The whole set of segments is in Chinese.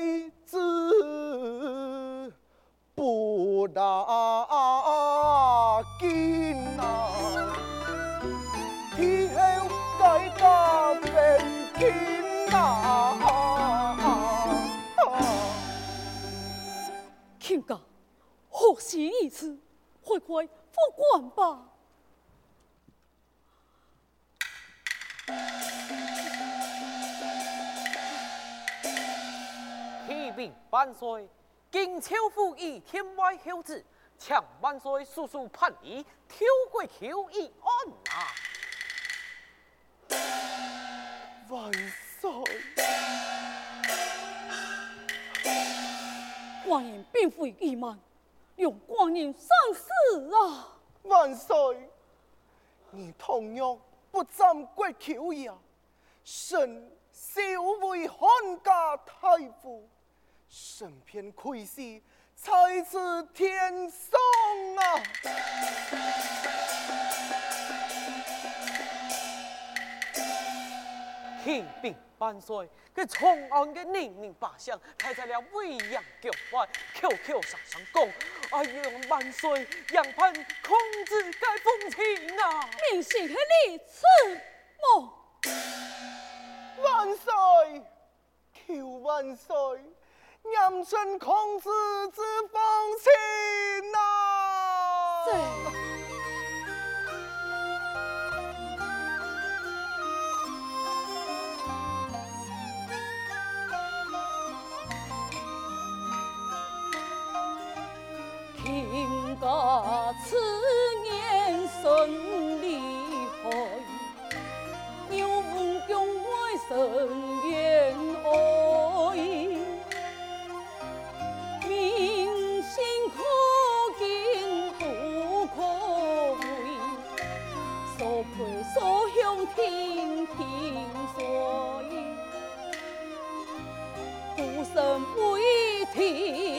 在此不打紧啊，以后改革变天啊！亲家，何时一次？快快复官吧！万岁，今朝府以天外孝子，请万岁速速判以挑鬼求一案啊！万岁。寡人并非欺瞒，让寡人生死啊！万岁，你同样不沾国舅爷，身小为汉家太傅，身偏亏死，才知天送啊！启禀万岁，这长安的人民百姓，太在了威严脚外，口口声声讲，哎呀万岁，杨盼控制该风情啊！明是系你此谋，万岁，求万岁，严正孔子之风情啊！此言甚厉害，又闻宫外甚孤身为天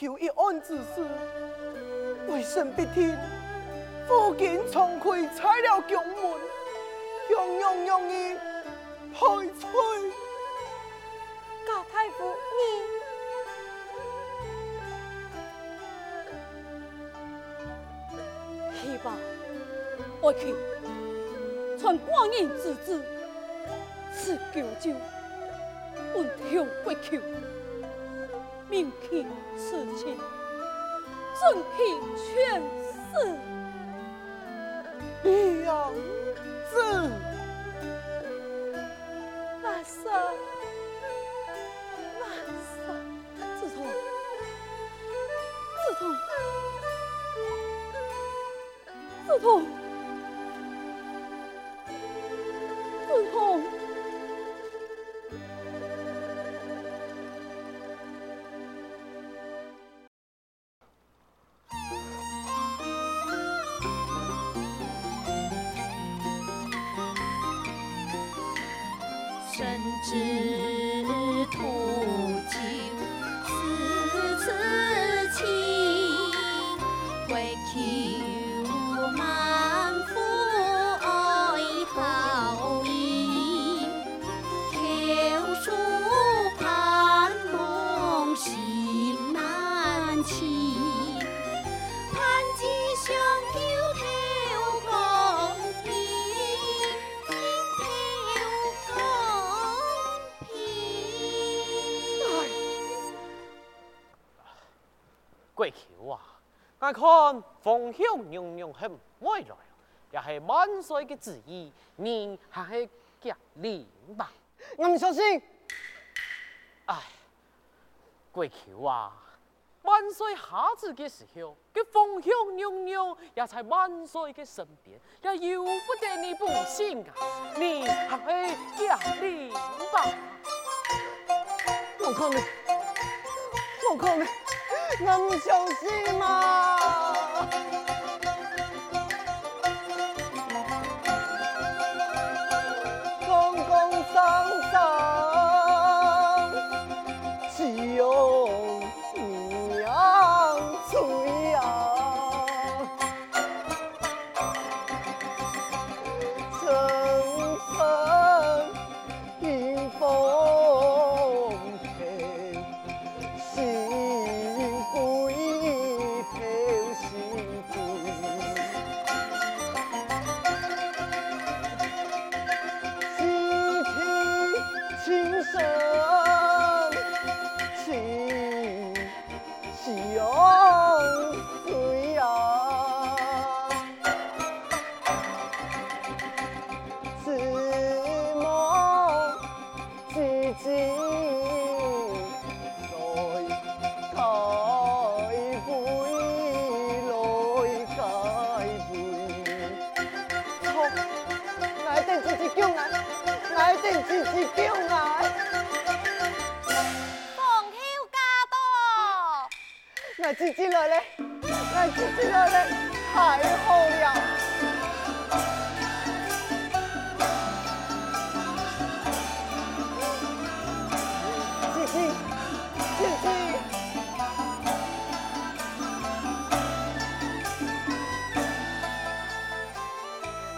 求一案之事，为甚不听？附近총开拆了宫门，汹汹汹意排除。贾太傅，你去吧，我去传光阴之子，赐九州，问天国求。命听此情，准听全事。娘子，万岁，万岁，子彤，子彤，子彤，贵我看风向娘娘很未来，也是万岁的旨意，你还是驾临吧。我唔相信。唉，贵求啊！万岁下旨的时候，这风向娘娘也在万岁的身边，也由不得你不信啊！你还是驾临吧。我靠你！我靠你！那么小心吗？姐姐来嘞，来姐姐来嘞，太好了！姐姐，姐姐，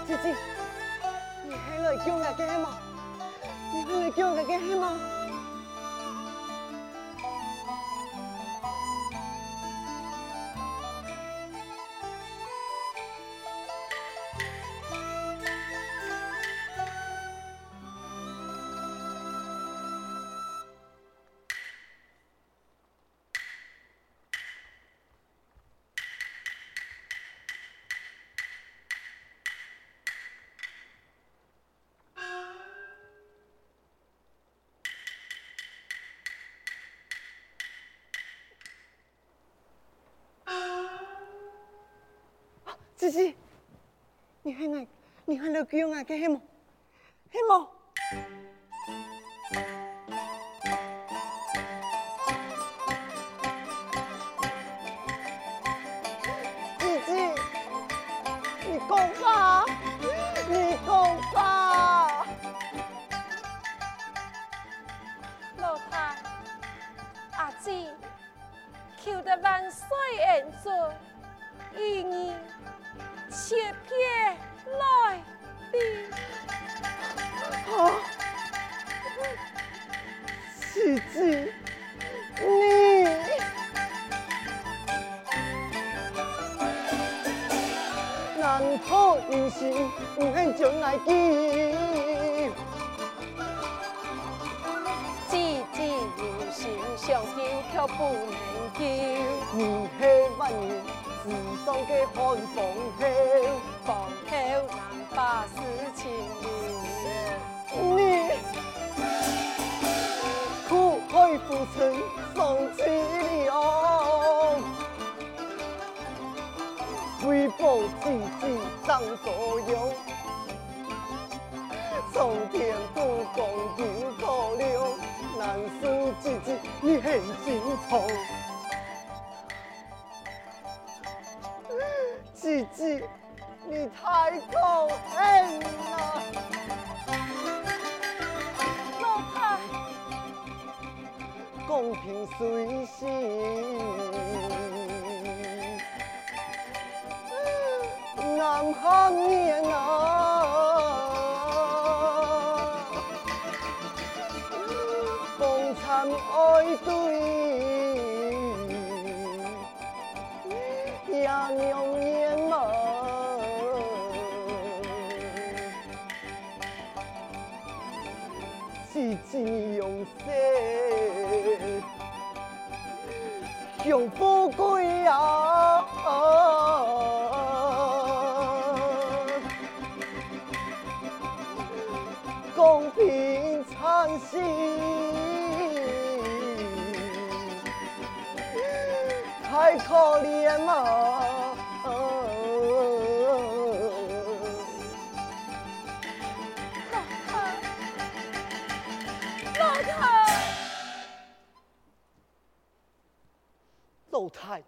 姐姐，你还来叫我干嘛？你还来叫我干嘛？姐姐，你还爱，你还要叫我去什么？什么？姐姐，你讲吧，你讲吧。老太，阿姊，求得万岁恩准，与你切片来临。啊！姐姐，你难逃一心，不肯将来记。姐姐有心相救，却不能救。你是万年自守的寒风后，风后难把事情留。你苦海浮沉，送凄凉，为报姐姐长所有，苍天不公有可怜，难舍姐姐你很心痛，姐姐你太可恨了。老太，公平随心，南行年啊，共参爱对，也两向富贵啊！老太，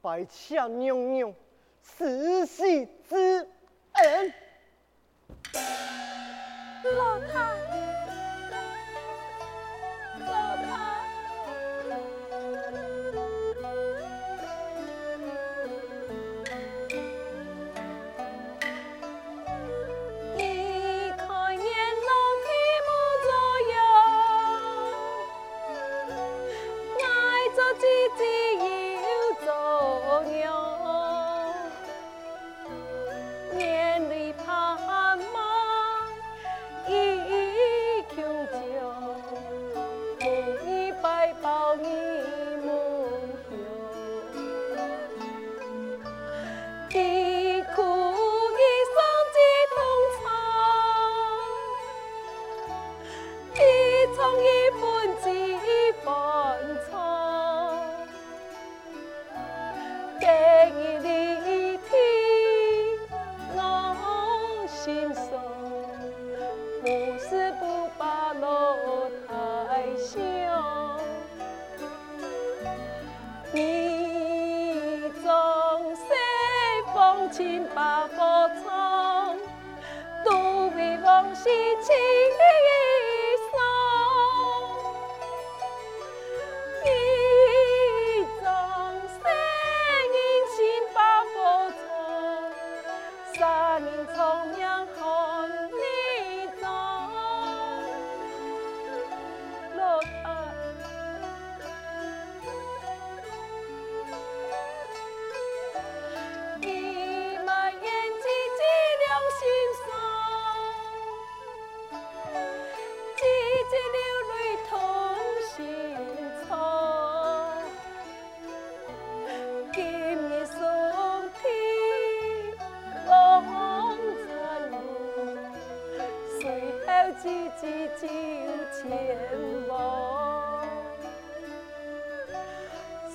白切娘娘慈禧之恩。老太，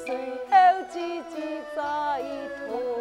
最后自己再逃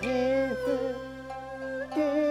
一息。